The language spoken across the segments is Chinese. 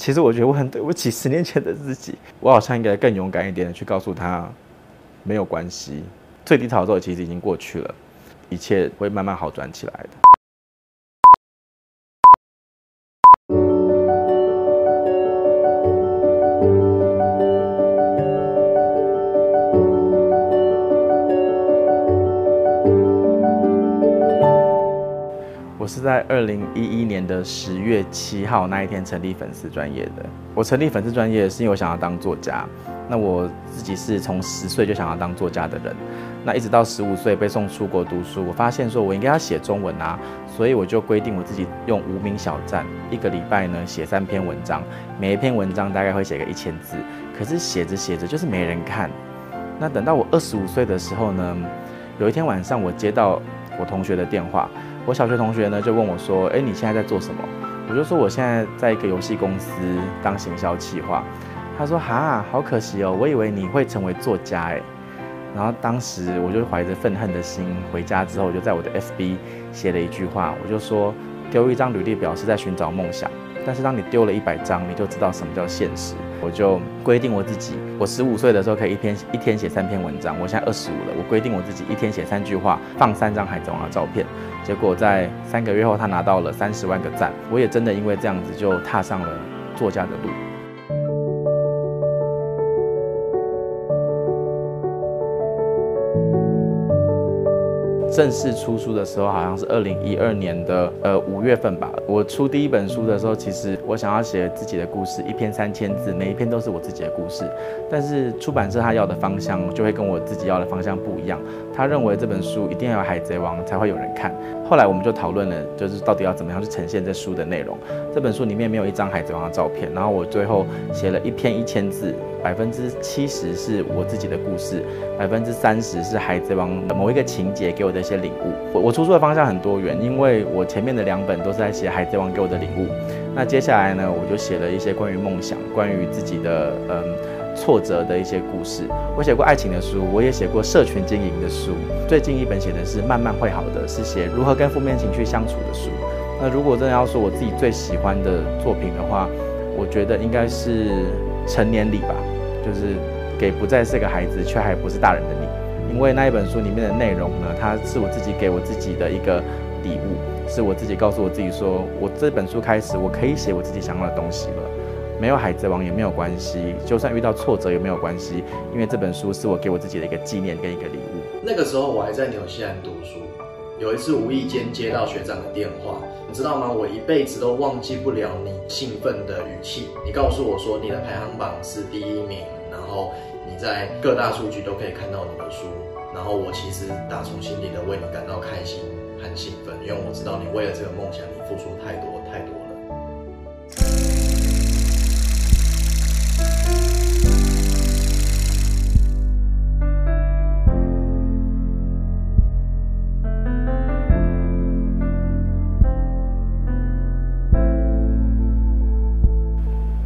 其实我觉得我很对不起十年前的自己，我好像应该更勇敢一点的去告诉他，没有关系，最低潮的时候其实已经过去了，一切会慢慢好转起来的。是在二零一一年的十月七号那一天成立粉丝专业的。我成立粉丝专业是因为我想要当作家。那我自己是从十岁就想要当作家的人。那一直到十五岁被送出国读书，我发现说我应该要写中文啊，所以我就规定我自己用无名小站，一个礼拜呢写三篇文章，每一篇文章大概会写个一千字。可是写着写着就是没人看。那等到我二十五岁的时候呢，有一天晚上我接到我同学的电话。我小学同学呢就问我说：“哎，你现在在做什么？”我就说：“我现在在一个游戏公司当行销企划。”他说：“哈，好可惜哦，我以为你会成为作家哎。”然后当时我就怀着愤恨的心回家之后，我就在我的 FB 写了一句话，我就说：“丢一张履历表是在寻找梦想。”但是当你丢了一百张，你就知道什么叫现实。我就规定我自己，我十五岁的时候可以一篇一天写三篇文章。我现在二十五了，我规定我自己一天写三句话，放三张海贼王的照片。结果在三个月后，他拿到了三十万个赞。我也真的因为这样子，就踏上了作家的路。正式出书的时候，好像是二零一二年的呃五月份吧。我出第一本书的时候，其实我想要写自己的故事，一篇三千字，每一篇都是我自己的故事。但是出版社他要的方向就会跟我自己要的方向不一样。他认为这本书一定要有海贼王才会有人看。后来我们就讨论了，就是到底要怎么样去呈现这书的内容。这本书里面没有一张海贼王的照片，然后我最后写了一篇一千字。百分之七十是我自己的故事，百分之三十是海贼王的某一个情节给我的一些领悟。我我出书的方向很多元，因为我前面的两本都是在写海贼王给我的领悟。那接下来呢，我就写了一些关于梦想、关于自己的嗯挫折的一些故事。我写过爱情的书，我也写过社群经营的书。最近一本写的是慢慢会好的，是写如何跟负面情绪相处的书。那如果真的要说我自己最喜欢的作品的话，我觉得应该是成年礼吧。就是给不再是个孩子却还不是大人的你，因为那一本书里面的内容呢，它是我自己给我自己的一个礼物，是我自己告诉我自己说，我这本书开始我可以写我自己想要的东西了，没有海贼王也没有关系，就算遇到挫折也没有关系，因为这本书是我给我自己的一个纪念跟一个礼物。那个时候我还在纽西兰读书，有一次无意间接到学长的电话，你知道吗？我一辈子都忘记不了你兴奋的语气，你告诉我说你的排行榜是第一名。然后你在各大数据都可以看到你的书，然后我其实打从心底的为你感到开心和兴奋，因为我知道你为了这个梦想，你付出太多太多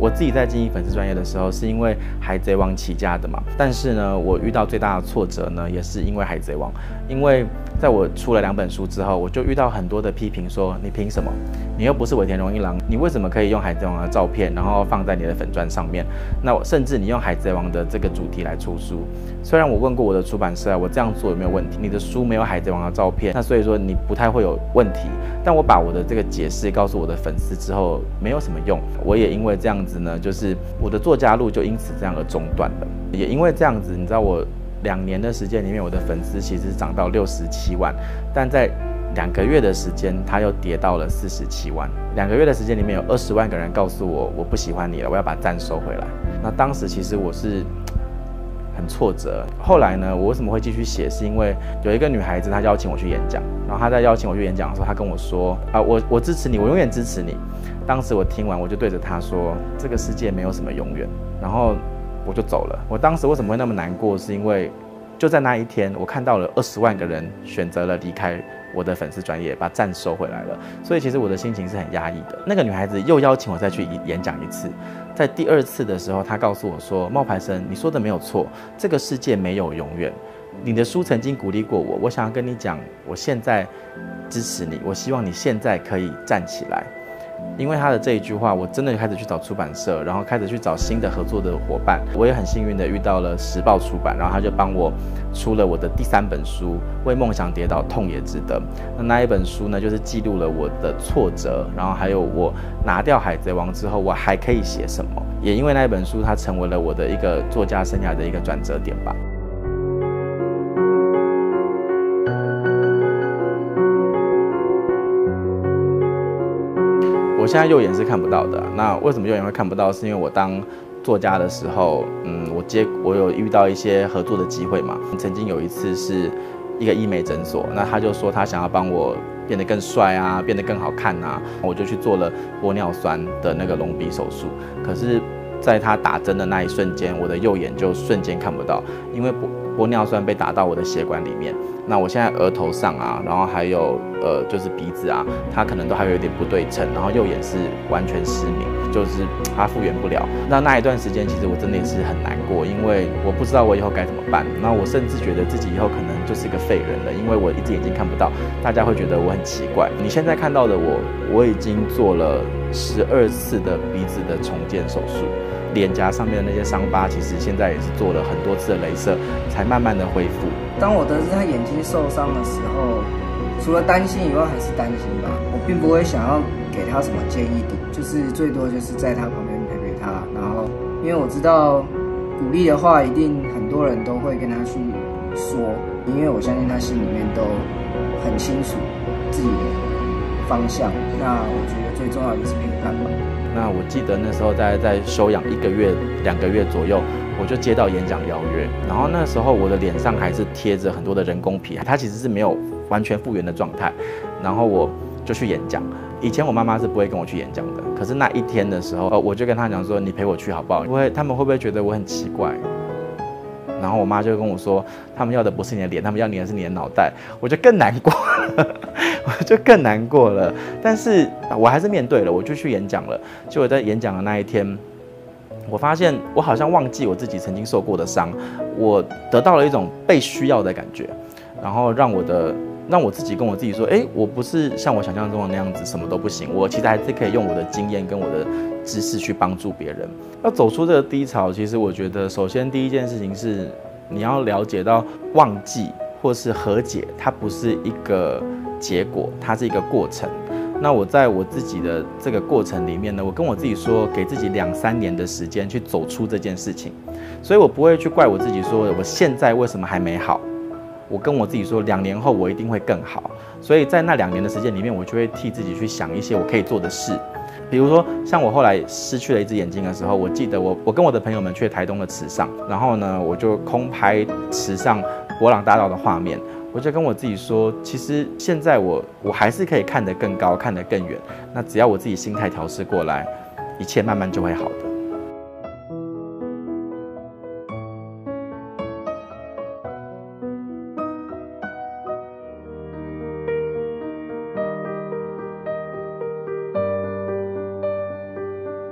我自己在经营粉丝专业的时候，是因为海贼王起家的嘛。但是呢，我遇到最大的挫折呢，也是因为海贼王。因为在我出了两本书之后，我就遇到很多的批评，说你凭什么？你又不是尾田荣一郎，你为什么可以用海贼王的照片，然后放在你的粉砖上面？那甚至你用海贼王的这个主题来出书。虽然我问过我的出版社，我这样做有没有问题？你的书没有海贼王的照片，那所以说你不太会有问题。但我把我的这个解释告诉我的粉丝之后，没有什么用。我也因为这样子。呢，就是我的作家路就因此这样而中断了。也因为这样子，你知道我两年的时间里面，我的粉丝其实涨到六十七万，但在两个月的时间，它又跌到了四十七万。两个月的时间里面有二十万个人告诉我，我不喜欢你了，我要把赞收回来。那当时其实我是很挫折。后来呢，我为什么会继续写？是因为有一个女孩子她邀请我去演讲，然后她在邀请我去演讲的时候，她跟我说啊，我我支持你，我永远支持你。当时我听完，我就对着她说：“这个世界没有什么永远。”然后我就走了。我当时为什么会那么难过？是因为就在那一天，我看到了二十万个人选择了离开我的粉丝专业，把赞收回来了。所以其实我的心情是很压抑的。那个女孩子又邀请我再去演讲一次，在第二次的时候，他告诉我说：“冒牌生，你说的没有错，这个世界没有永远。你的书曾经鼓励过我，我想要跟你讲，我现在支持你，我希望你现在可以站起来。”因为他的这一句话，我真的开始去找出版社，然后开始去找新的合作的伙伴。我也很幸运的遇到了时报出版，然后他就帮我出了我的第三本书《为梦想跌倒，痛也值得》。那那一本书呢，就是记录了我的挫折，然后还有我拿掉海贼王之后，我还可以写什么。也因为那一本书，它成为了我的一个作家生涯的一个转折点吧。我现在右眼是看不到的。那为什么右眼会看不到？是因为我当作家的时候，嗯，我接我有遇到一些合作的机会嘛。曾经有一次是一个医美诊所，那他就说他想要帮我变得更帅啊，变得更好看啊，我就去做了玻尿酸的那个隆鼻手术。可是，在他打针的那一瞬间，我的右眼就瞬间看不到，因为玻玻尿酸被打到我的血管里面。那我现在额头上啊，然后还有呃，就是鼻子啊，它可能都还有一点不对称，然后右眼是完全失明，就是它复原不了。那那一段时间，其实我真的也是很难过，因为我不知道我以后该怎么办。那我甚至觉得自己以后可能就是一个废人了，因为我一只眼睛看不到，大家会觉得我很奇怪。你现在看到的我，我已经做了十二次的鼻子的重建手术。脸颊上面的那些伤疤，其实现在也是做了很多次的镭射，才慢慢的恢复。当我得知他眼睛受伤的时候，除了担心以外，还是担心吧。我并不会想要给他什么建议的，就是最多就是在他旁边陪陪他。然后，因为我知道鼓励的话，一定很多人都会跟他去说，因为我相信他心里面都很清楚自己的方向。那我觉得最重要就是陪伴吧。那我记得那时候在在休养一个月、两个月左右，我就接到演讲邀约，然后那时候我的脸上还是贴着很多的人工皮，它其实是没有完全复原的状态，然后我就去演讲。以前我妈妈是不会跟我去演讲的，可是那一天的时候，呃我就跟她讲说：“你陪我去好不好？因为他们会不会觉得我很奇怪？”然后我妈就跟我说：“他们要的不是你的脸，他们要你的是你的脑袋。”我就更难过了。我就更难过了，但是我还是面对了，我就去演讲了。就我在演讲的那一天，我发现我好像忘记我自己曾经受过的伤，我得到了一种被需要的感觉，然后让我的让我自己跟我自己说，诶，我不是像我想象中的那样子什么都不行，我其实还是可以用我的经验跟我的知识去帮助别人。要走出这个低潮，其实我觉得首先第一件事情是你要了解到忘记或是和解，它不是一个。结果，它是一个过程。那我在我自己的这个过程里面呢，我跟我自己说，给自己两三年的时间去走出这件事情。所以我不会去怪我自己，说我现在为什么还没好。我跟我自己说，两年后我一定会更好。所以在那两年的时间里面，我就会替自己去想一些我可以做的事。比如说，像我后来失去了一只眼睛的时候，我记得我我跟我的朋友们去台东的池上，然后呢，我就空拍池上博朗大道的画面。我就跟我自己说，其实现在我我还是可以看得更高，看得更远。那只要我自己心态调试过来，一切慢慢就会好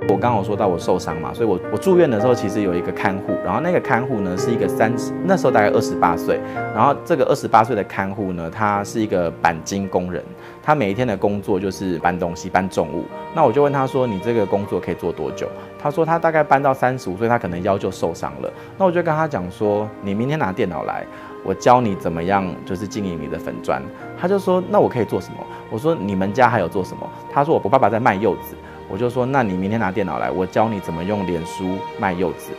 我刚刚有说到我受伤嘛，所以我我住院的时候其实有一个看护，然后那个看护呢是一个三十，那时候大概二十八岁，然后这个二十八岁的看护呢，他是一个钣金工人，他每一天的工作就是搬东西、搬重物。那我就问他说：“你这个工作可以做多久？”他说：“他大概搬到三十五岁，他可能腰就受伤了。”那我就跟他讲说：“你明天拿电脑来，我教你怎么样就是经营你的粉砖。”他就说：“那我可以做什么？”我说：“你们家还有做什么？”他说：“我爸爸在卖柚子。”我就说，那你明天拿电脑来，我教你怎么用脸书卖柚子。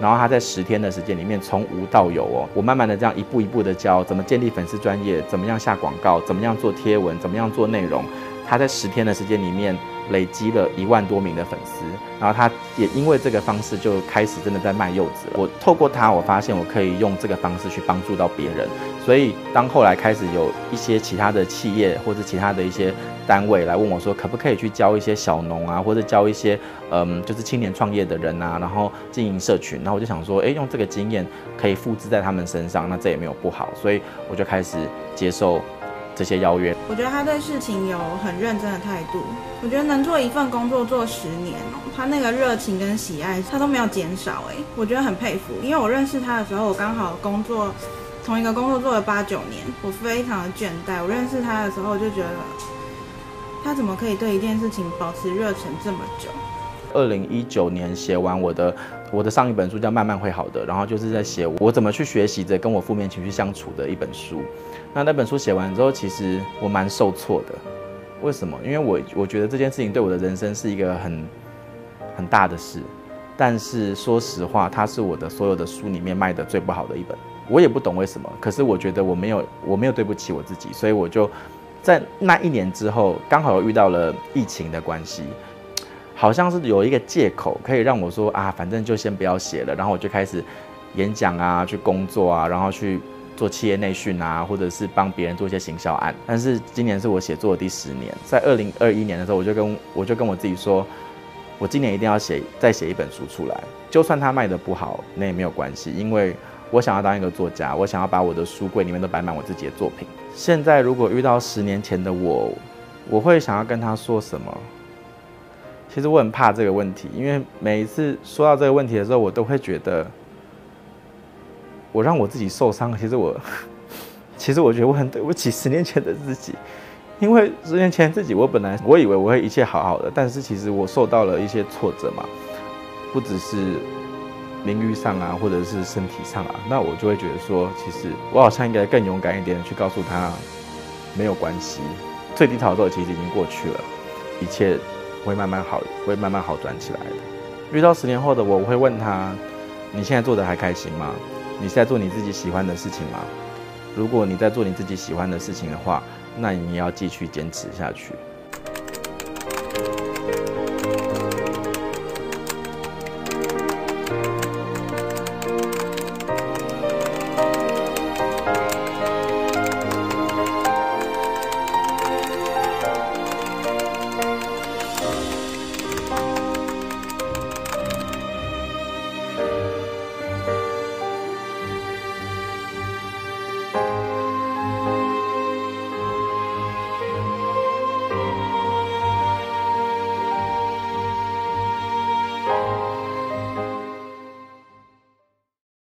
然后他在十天的时间里面，从无到有哦，我慢慢的这样一步一步的教，怎么建立粉丝专业，怎么样下广告，怎么样做贴文，怎么样做内容。他在十天的时间里面。累积了一万多名的粉丝，然后他也因为这个方式就开始真的在卖柚子。我透过他，我发现我可以用这个方式去帮助到别人。所以当后来开始有一些其他的企业或者其他的一些单位来问我说，可不可以去教一些小农啊，或者教一些嗯，就是青年创业的人啊，然后经营社群。然后我就想说，诶，用这个经验可以复制在他们身上，那这也没有不好。所以我就开始接受。这些邀约，我觉得他对事情有很认真的态度。我觉得能做一份工作做十年哦，他那个热情跟喜爱他都没有减少哎，我觉得很佩服。因为我认识他的时候，我刚好工作同一个工作做了八九年，我非常的倦怠。我认识他的时候，我就觉得他怎么可以对一件事情保持热忱这么久？二零一九年写完我的我的上一本书叫《慢慢会好的》，然后就是在写我怎么去学习着跟我负面情绪相处的一本书。那那本书写完之后，其实我蛮受挫的。为什么？因为我我觉得这件事情对我的人生是一个很很大的事。但是说实话，它是我的所有的书里面卖的最不好的一本。我也不懂为什么，可是我觉得我没有我没有对不起我自己，所以我就在那一年之后，刚好又遇到了疫情的关系。好像是有一个借口可以让我说啊，反正就先不要写了，然后我就开始演讲啊，去工作啊，然后去做企业内训啊，或者是帮别人做一些行销案。但是今年是我写作的第十年，在二零二一年的时候，我就跟我就跟我自己说，我今年一定要写再写一本书出来，就算它卖的不好，那也没有关系，因为我想要当一个作家，我想要把我的书柜里面都摆满我自己的作品。现在如果遇到十年前的我，我会想要跟他说什么？其实我很怕这个问题，因为每一次说到这个问题的时候，我都会觉得我让我自己受伤。其实我，其实我觉得我很对不起十年前的自己，因为十年前自己，我本来我以为我会一切好好的，但是其实我受到了一些挫折嘛，不只是名誉上啊，或者是身体上啊，那我就会觉得说，其实我好像应该更勇敢一点去告诉他，没有关系，最低潮的时候其实已经过去了，一切。会慢慢好，会慢慢好转起来的。遇到十年后的我，我会问他：你现在做的还开心吗？你是在做你自己喜欢的事情吗？如果你在做你自己喜欢的事情的话，那你要继续坚持下去。